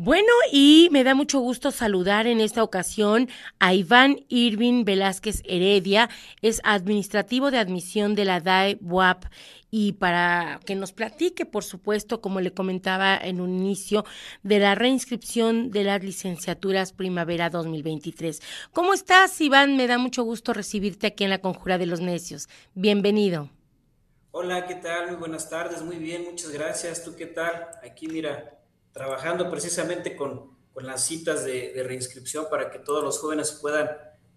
Bueno, y me da mucho gusto saludar en esta ocasión a Iván Irving Velázquez Heredia, es administrativo de admisión de la DAE WAP y para que nos platique, por supuesto, como le comentaba en un inicio, de la reinscripción de las licenciaturas primavera 2023. ¿Cómo estás, Iván? Me da mucho gusto recibirte aquí en la Conjura de los Necios. Bienvenido. Hola, ¿qué tal? Muy buenas tardes, muy bien, muchas gracias. ¿Tú qué tal? Aquí, mira, trabajando precisamente con, las citas de, reinscripción para que todos los jóvenes puedan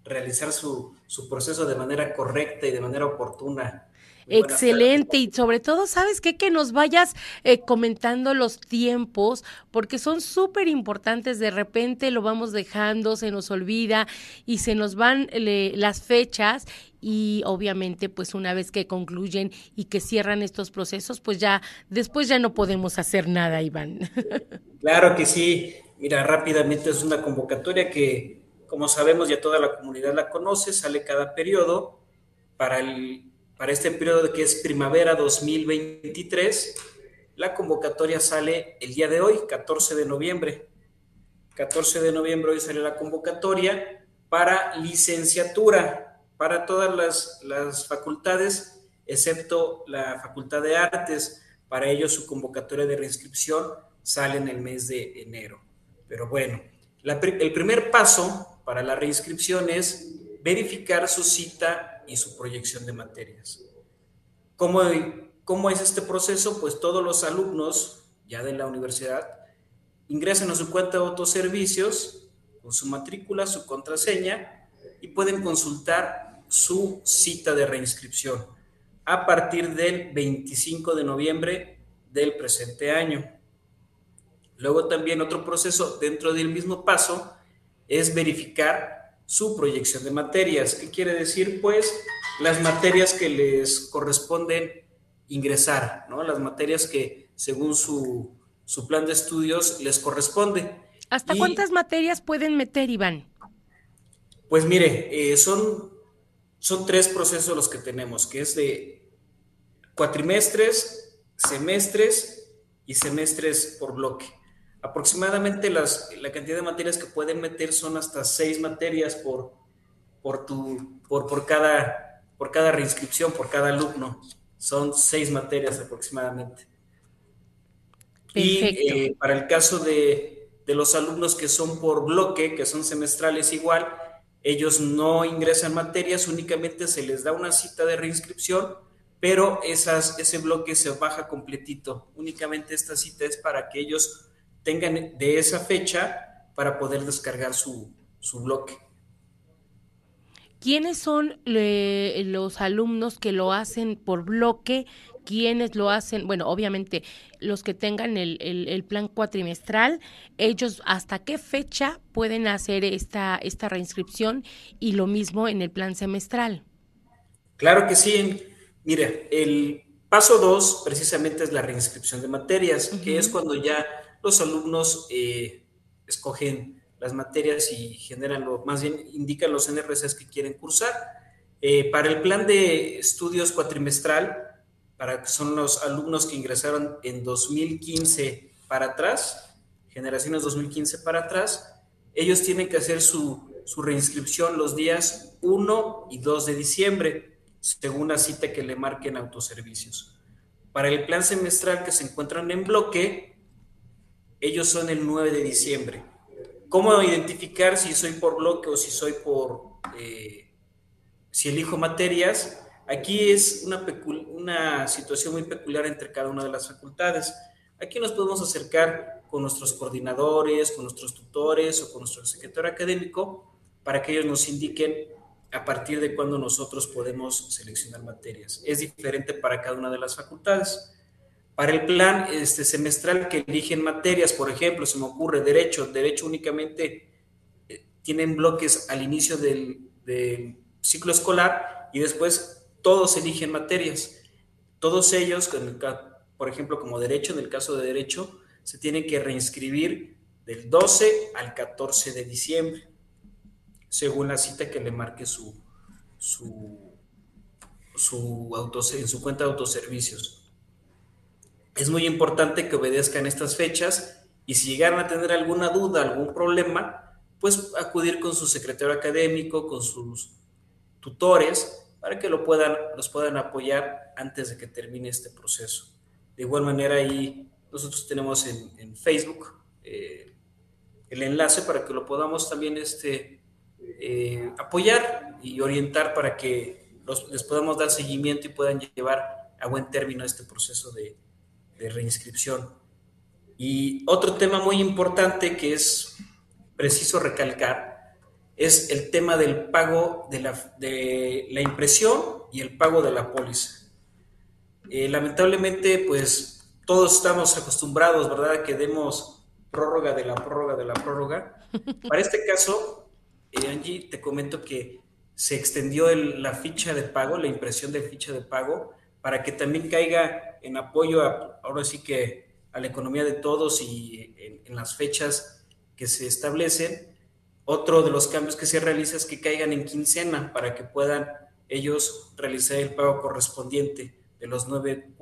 realizar su, su proceso de manera correcta y de manera oportuna. Excelente y sobre todo, ¿sabes qué? Que nos vayas eh, comentando los tiempos porque son súper importantes. De repente lo vamos dejando, se nos olvida y se nos van las fechas y obviamente pues una vez que concluyen y que cierran estos procesos, pues ya después ya no podemos hacer nada, Iván. Claro que sí. Mira, rápidamente es una convocatoria que, como sabemos, ya toda la comunidad la conoce, sale cada periodo para el para este periodo que es primavera 2023. La convocatoria sale el día de hoy, 14 de noviembre. 14 de noviembre hoy sale la convocatoria para licenciatura, para todas las, facultades, excepto la Facultad de Artes. Para ello su convocatoria de reinscripción sale en el mes de enero. Pero bueno, el primer paso para la reinscripción es verificar su cita y su proyección de materias. ¿Cómo, ¿Cómo es este proceso? Pues todos los alumnos ya de la universidad ingresan a su cuenta de autoservicios con su matrícula, su contraseña y pueden consultar su cita de reinscripción a partir del 25 de noviembre del presente año. Luego también otro proceso dentro del mismo paso es verificar su proyección de materias. ¿Qué quiere decir? Pues las materias que les corresponden ingresar, ¿no? Las materias que según su, plan de estudios les corresponde. ¿Hasta cuántas materias pueden meter, Iván? Pues mire, eh, son, son tres procesos los que tenemos, que es de cuatrimestres, semestres y semestres por bloque. Aproximadamente las, la cantidad de materias que pueden meter son hasta seis materias por, por, tu, por, por, cada, por cada reinscripción, por cada alumno. Son seis materias aproximadamente. Y eh, para el caso de, de los alumnos que son por bloque, que son semestrales igual, ellos no ingresan materias, únicamente se les da una cita de reinscripción, pero esas, ese bloque se baja completito. Únicamente esta cita es para que ellos tengan de esa fecha para poder descargar su, bloque. ¿Quiénes son los alumnos que lo hacen por bloque? ¿Quiénes lo hacen? Bueno, obviamente los que tengan el, plan cuatrimestral, ellos hasta qué fecha pueden hacer esta, esta reinscripción y lo mismo en el plan semestral. Claro que sí. Mire, el paso 2 precisamente es la reinscripción de materias, que es cuando ya los alumnos eh, escogen las materias y generan, lo, más bien indican los NRCs que quieren cursar. Eh, para el plan de estudios cuatrimestral, para que son los alumnos que ingresaron en 2015 para atrás, generaciones 2015 para atrás, ellos tienen que hacer su, su reinscripción los días 1 y 2 de diciembre, según la cita que le marquen autoservicios. Para el plan semestral que se encuentran en bloque, ellos son el 9 de diciembre. ¿Cómo identificar si soy por bloque o si soy por, eh, si elijo materias? Aquí es una, una situación muy peculiar entre cada una de las facultades. Aquí nos podemos acercar con nuestros coordinadores, con nuestros tutores o con nuestro secretario académico para que ellos nos indiquen a partir de cuándo nosotros podemos seleccionar materias. Es diferente para cada una de las facultades. Para el plan este, semestral que eligen materias, por ejemplo, se me ocurre derecho, derecho únicamente eh, tienen bloques al inicio del, ciclo escolar y después todos eligen materias. Todos ellos, por ejemplo, como derecho, en el caso de derecho, se tienen que reinscribir del 12 al 14 de diciembre, según la cita que le marque su, su, su en su cuenta de autoservicios. Es muy importante que obedezcan estas fechas Y si llegaran a tener alguna duda, algún problema, pues acudir con su secretario académico, con sus tutores, para que lo puedan, los puedan apoyar antes de que termine este proceso. De igual manera, ahí nosotros tenemos en, Facebook eh, el enlace para que lo podamos también este, eh, apoyar y orientar para que les podamos dar seguimiento y puedan llevar a buen término este proceso de, de reinscripción. Y otro tema muy importante que es preciso recalcar es el tema del pago de la, de la impresión y el pago de la póliza. Eh, lamentablemente, pues todos estamos acostumbrados, ¿verdad?, a que demos prórroga de la prórroga de la prórroga. Para este caso, eh, Angie, te comento que se extendió la ficha de pago, la impresión de ficha de pago, para que también caiga en apoyo, a, ahora sí que a la economía de todos y en, las fechas que se establecen. Otro de los cambios que se realiza es que caigan en quincena para que puedan ellos realizar el pago correspondiente de los 9,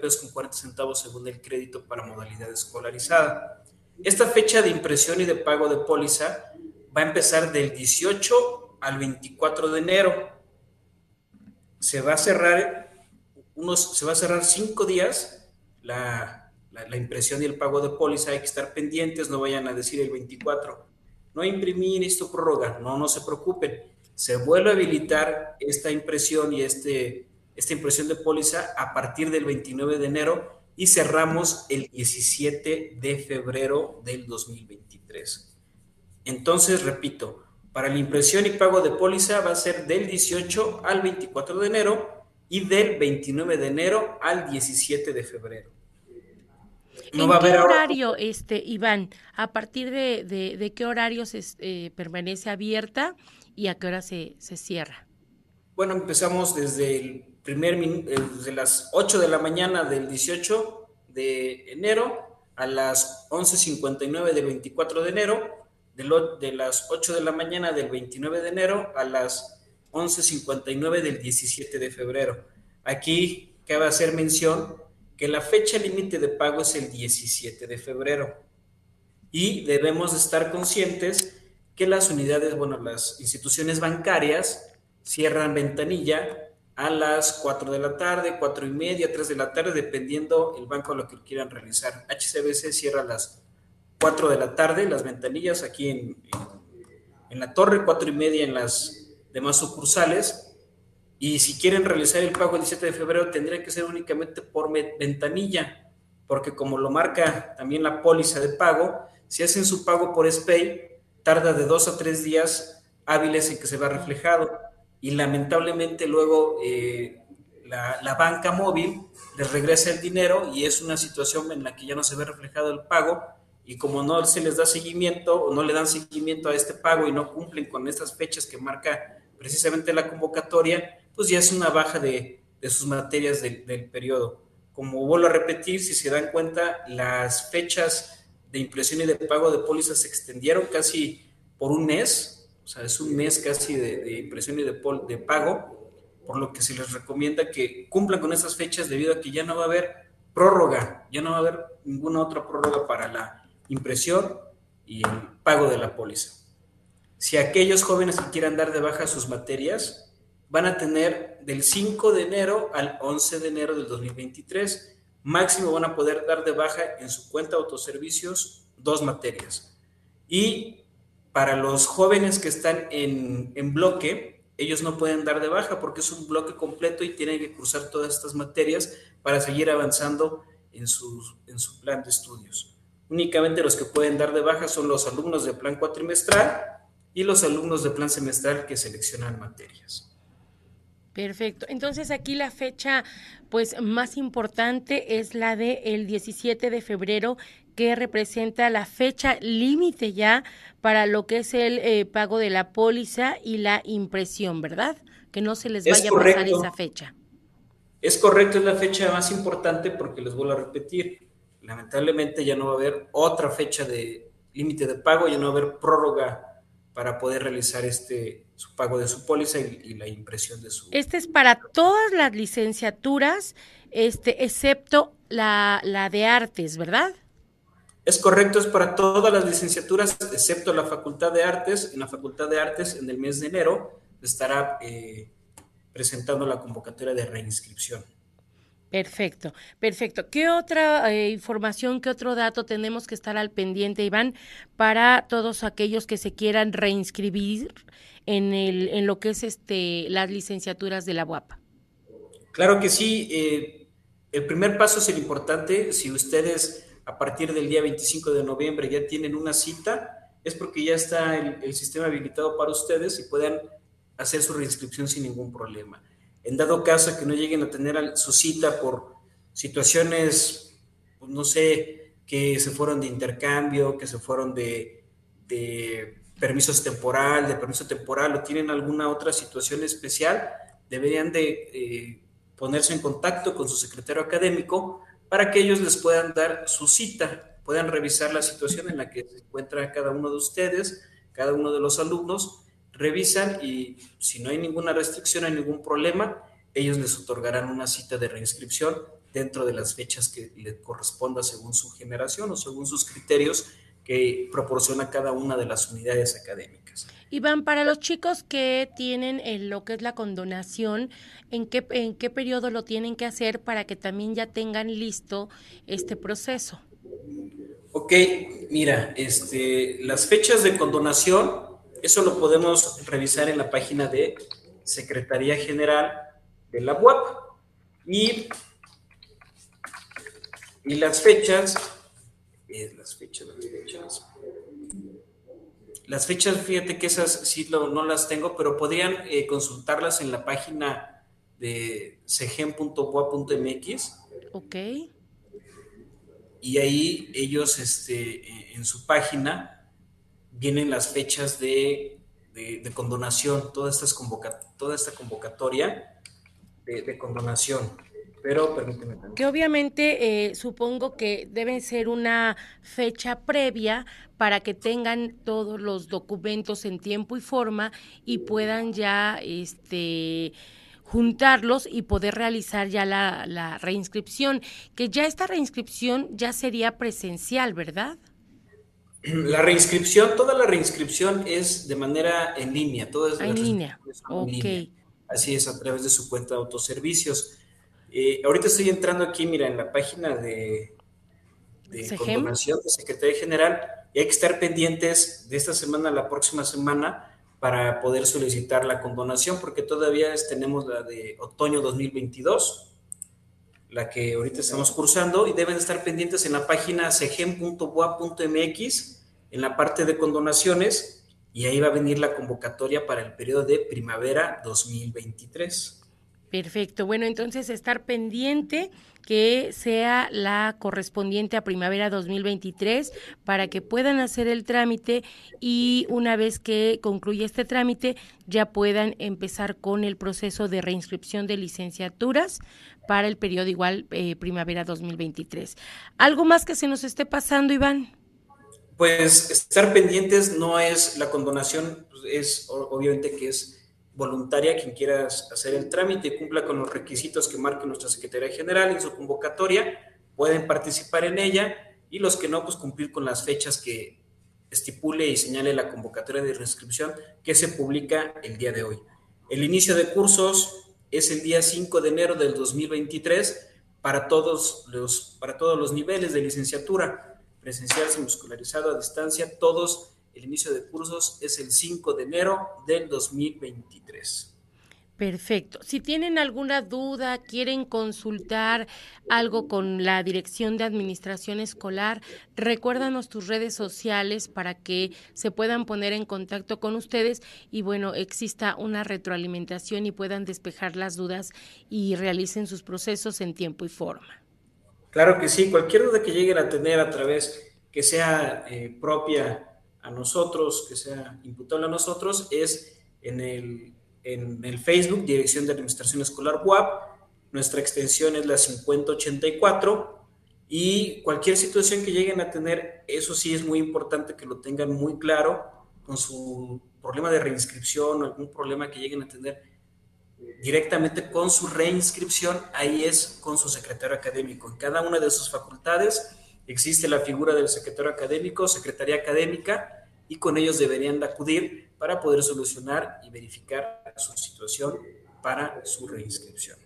pesos con 40 centavos según el crédito para modalidad escolarizada. Esta fecha de impresión y de pago de póliza va a empezar del 18 al 24 de enero. Se va a cerrar unos, se va a cerrar cinco días la, la, impresión y el pago de póliza, hay que estar pendientes, no vayan a decir el 24, no imprimí, esto prórroga, no, no se preocupen, se vuelve a habilitar esta impresión y este, esta impresión de póliza a partir del 29 de enero y cerramos el 17 de febrero del 2023. Entonces, repito, para la impresión y pago de póliza va a ser del 18 al 24 de enero y del 29 de enero al 17 de febrero. ¿En qué horario, este, Iván? ¿A partir de, qué horario se, eh, permanece abierta y a qué hora se, cierra? Bueno, empezamos desde el primer eh, desde las 8 de la mañana del 18 de enero a las 11.59 del 24 de enero, de, de las 8 de la mañana del 29 de enero a las 11.59 del 17 de febrero. Aquí cabe hacer mención que la fecha límite de pago es el 17 de febrero y debemos estar conscientes que las unidades, bueno, las instituciones bancarias cierran ventanilla a las 4 de la tarde, 4 y media, 3 de la tarde, dependiendo el banco a lo que quieran realizar. HCBC cierra a las 4 de la tarde, las ventanillas aquí en, en la torre, 4 y media en las demás sucursales, y si quieren realizar el pago el 17 de febrero, tendría que ser únicamente por ventanilla, porque como lo marca también la póliza de pago, si hacen su pago por SPAY, tarda de dos a tres días hábiles en que se va reflejado. Y lamentablemente luego eh, la, la, banca móvil les regresa el dinero y es una situación en la que ya no se ve reflejado el pago. Y como no se les da seguimiento o no le dan seguimiento a este pago y no cumplen con estas fechas que marca precisamente la convocatoria, pues ya es una baja de, sus materias del, periodo. Como vuelvo a repetir, si se dan cuenta, las fechas de impresión y de pago de pólizas se extendieron casi por un mes, o sea, es un mes casi de, impresión y de, de pago, por lo que se les recomienda que cumplan con esas fechas debido a que ya no va a haber prórroga, ya no va a haber ninguna otra prórroga para la impresión y el pago de la póliza. Si aquellos jóvenes que quieran dar de baja sus materias, van a tener del 5 de enero al 11 de enero del 2023. Máximo van a poder dar de baja en su cuenta de autoservicios dos materias. Y para los jóvenes que están en, en bloque, ellos no pueden dar de baja porque es un bloque completo y tienen que cursar todas estas materias para seguir avanzando en su, en su plan de estudios. Únicamente los que pueden dar de baja son los alumnos de plan cuatrimestral y los alumnos de plan semestral que seleccionan materias. Perfecto. Entonces aquí la fecha pues más importante es la de el 17 de febrero que representa la fecha límite ya para lo que es el eh, pago de la póliza y la impresión, ¿verdad? Que no se les vaya a pasar esa fecha. Es correcto, es la fecha más importante porque les vuelvo a repetir, lamentablemente ya no va a haber otra fecha de límite de pago, ya no va a haber prórroga para poder realizar este su pago de su póliza y, la impresión de su... Este es para todas las licenciaturas, este, excepto la, la de artes, ¿verdad? Es correcto, es para todas las licenciaturas, excepto la Facultad de Artes. En la Facultad de Artes, en el mes de enero, estará eh, presentando la convocatoria de reinscripción. Perfecto, perfecto. ¿Qué otra eh, información, qué otro dato tenemos que estar al pendiente, Iván, para todos aquellos que se quieran reinscribir en, el, en lo que es este, las licenciaturas de la UAP? Claro que sí. Eh, el primer paso es el importante. Si ustedes a partir del día 25 de noviembre ya tienen una cita, es porque ya está el, el sistema habilitado para ustedes y puedan hacer su reinscripción sin ningún problema. En dado caso que no lleguen a tener su cita por situaciones, pues, no sé, que se fueron de intercambio, que se fueron de, permisos temporal, de permiso temporal o tienen alguna otra situación especial, deberían de eh, ponerse en contacto con su secretario académico para que ellos les puedan dar su cita, puedan revisar la situación en la que se encuentra cada uno de ustedes, cada uno de los alumnos, revisan y si no hay ninguna restricción, hay ningún problema, ellos les otorgarán una cita de reinscripción dentro de las fechas que le corresponda según su generación o según sus criterios que proporciona cada una de las unidades académicas. Iván, para los chicos que tienen lo que es la condonación, ¿en qué, ¿en qué periodo lo tienen que hacer para que también ya tengan listo este proceso? Ok, mira, este, las fechas de condonación eso lo podemos revisar en la página de Secretaría General de la UAP. Y, y las fechas, eh, las fechas, las fechas. Las fechas, fíjate que esas sí no las tengo, pero podrían eh, consultarlas en la página de cegen.boa.mx. Ok. Y ahí ellos, este, en su página, vienen las fechas de, condonación, toda, estas toda esta convocatoria de, condonación. Pero permíteme también. Que obviamente eh, supongo que debe ser una fecha previa para que tengan todos los documentos en tiempo y forma y puedan ya este juntarlos y poder realizar ya la, la reinscripción, que ya esta reinscripción ya sería presencial, ¿verdad? La reinscripción, toda la reinscripción es de manera en línea. Todas en línea. Ok. Así es, a través de su cuenta de autoservicios. Eh, ahorita estoy entrando aquí, mira, en la página de, de condonación de Secretaría General y hay que estar pendientes de esta semana a la próxima semana para poder solicitar la condonación, porque todavía tenemos la de otoño 2022 la que ahorita estamos cursando, y deben estar pendientes en la página cegen.boa.mx, en la parte de condonaciones, y ahí va a venir la convocatoria para el periodo de primavera 2023. Perfecto. Bueno, entonces estar pendiente que sea la correspondiente a primavera 2023 para que puedan hacer el trámite y una vez que concluya este trámite ya puedan empezar con el proceso de reinscripción de licenciaturas para el periodo igual eh, primavera 2023. ¿Algo más que se nos esté pasando, Iván? Pues estar pendientes no es la condonación, pues, es obviamente que es voluntaria quien quiera hacer el trámite y cumpla con los requisitos que marque nuestra Secretaría General en su convocatoria, pueden participar en ella y los que no, pues cumplir con las fechas que estipule y señale la convocatoria de reinscripción que se publica el día de hoy. El inicio de cursos es el día 5 de enero del 2023 para todos los, para todos los niveles de licenciatura, presencial, muscularizado, a distancia, todos el inicio de cursos es el 5 de enero del 2023. Perfecto. Si tienen alguna duda, quieren consultar algo con la Dirección de Administración Escolar, recuérdanos tus redes sociales para que se puedan poner en contacto con ustedes y bueno, exista una retroalimentación y puedan despejar las dudas y realicen sus procesos en tiempo y forma. Claro que sí, cualquier duda que lleguen a tener a través que sea eh, propia a nosotros, que sea imputable a nosotros, es en el, en el Facebook, Dirección de Administración Escolar WAP. Nuestra extensión es la 5084 y cualquier situación que lleguen a tener, eso sí es muy importante que lo tengan muy claro con su problema de reinscripción o algún problema que lleguen a tener directamente con su reinscripción, ahí es con su secretario académico. En cada una de sus facultades existe la figura del secretario académico, secretaría académica, y con ellos deberían de acudir para poder solucionar y verificar su situación para su reinscripción.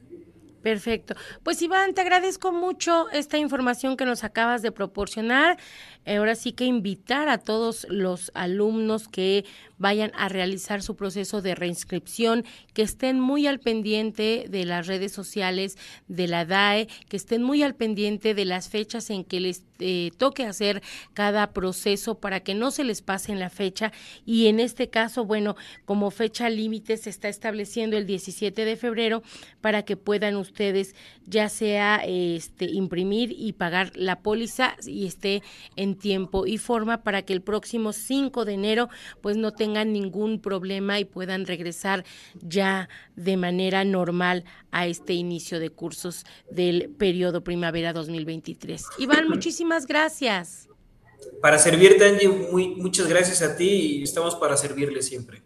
Perfecto. Pues Iván, te agradezco mucho esta información que nos acabas de proporcionar. Ahora sí que invitar a todos los alumnos que vayan a realizar su proceso de reinscripción, que estén muy al pendiente de las redes sociales de la DAE, que estén muy al pendiente de las fechas en que les eh, toque hacer cada proceso para que no se les pase en la fecha. Y en este caso, bueno, como fecha límite se está estableciendo el 17 de febrero para que puedan ustedes ya sea este imprimir y pagar la póliza y esté tiempo y forma para que el próximo 5 de enero pues no tengan ningún problema y puedan regresar ya de manera normal a este inicio de cursos del periodo primavera 2023. Iván, muchísimas gracias. Para servirte, Angie, muy, muchas gracias a ti y estamos para servirle siempre.